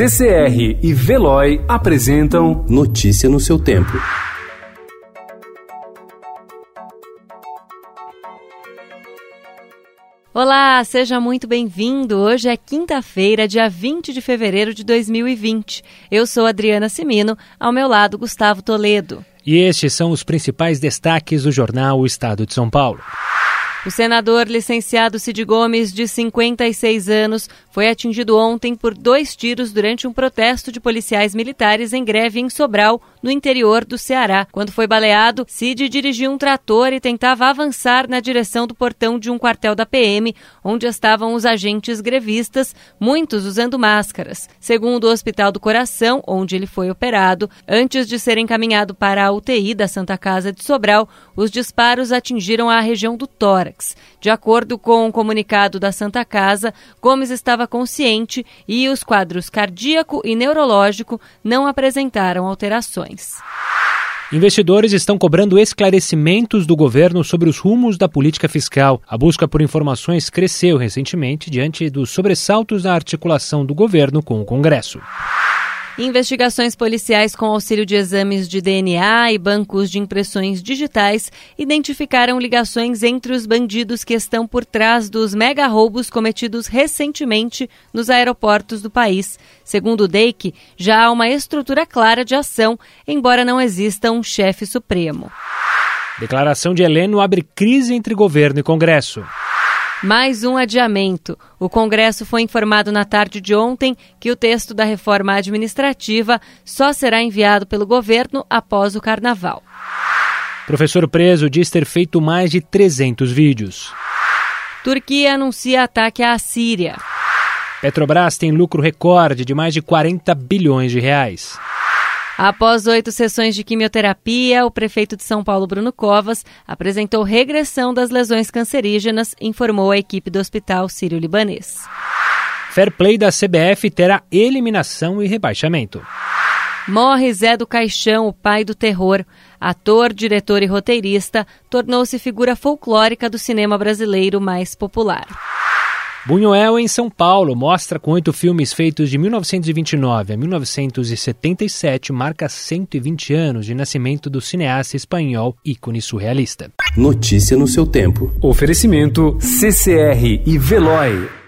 CCR e Veloy apresentam Notícia no seu tempo. Olá, seja muito bem-vindo. Hoje é quinta-feira, dia 20 de fevereiro de 2020. Eu sou Adriana Simino, ao meu lado Gustavo Toledo. E estes são os principais destaques do jornal O Estado de São Paulo. O senador licenciado Cid Gomes, de 56 anos, foi atingido ontem por dois tiros durante um protesto de policiais militares em greve em Sobral, no interior do Ceará. Quando foi baleado, Cid dirigiu um trator e tentava avançar na direção do portão de um quartel da PM, onde estavam os agentes grevistas, muitos usando máscaras. Segundo o Hospital do Coração, onde ele foi operado, antes de ser encaminhado para a UTI da Santa Casa de Sobral, os disparos atingiram a região do tórax tórax. De acordo com o um comunicado da Santa Casa, Gomes estava consciente e os quadros cardíaco e neurológico não apresentaram alterações. Investidores estão cobrando esclarecimentos do governo sobre os rumos da política fiscal. A busca por informações cresceu recentemente diante dos sobressaltos da articulação do governo com o Congresso. Investigações policiais com auxílio de exames de DNA e bancos de impressões digitais identificaram ligações entre os bandidos que estão por trás dos mega roubos cometidos recentemente nos aeroportos do país. Segundo o DEIC, já há uma estrutura clara de ação, embora não exista um chefe supremo. Declaração de Heleno abre crise entre governo e Congresso. Mais um adiamento. O Congresso foi informado na tarde de ontem que o texto da reforma administrativa só será enviado pelo governo após o carnaval. Professor preso diz ter feito mais de 300 vídeos. Turquia anuncia ataque à Síria. Petrobras tem lucro recorde de mais de 40 bilhões de reais. Após oito sessões de quimioterapia, o prefeito de São Paulo, Bruno Covas, apresentou regressão das lesões cancerígenas, informou a equipe do Hospital Sírio-Libanês. Fair play da CBF terá eliminação e rebaixamento. Morre Zé do Caixão, o pai do terror. Ator, diretor e roteirista, tornou-se figura folclórica do cinema brasileiro mais popular. Buñuel, em São Paulo, mostra com oito filmes feitos de 1929 a 1977, marca 120 anos de nascimento do cineasta espanhol ícone surrealista. Notícia no seu tempo. Oferecimento CCR e Veloy.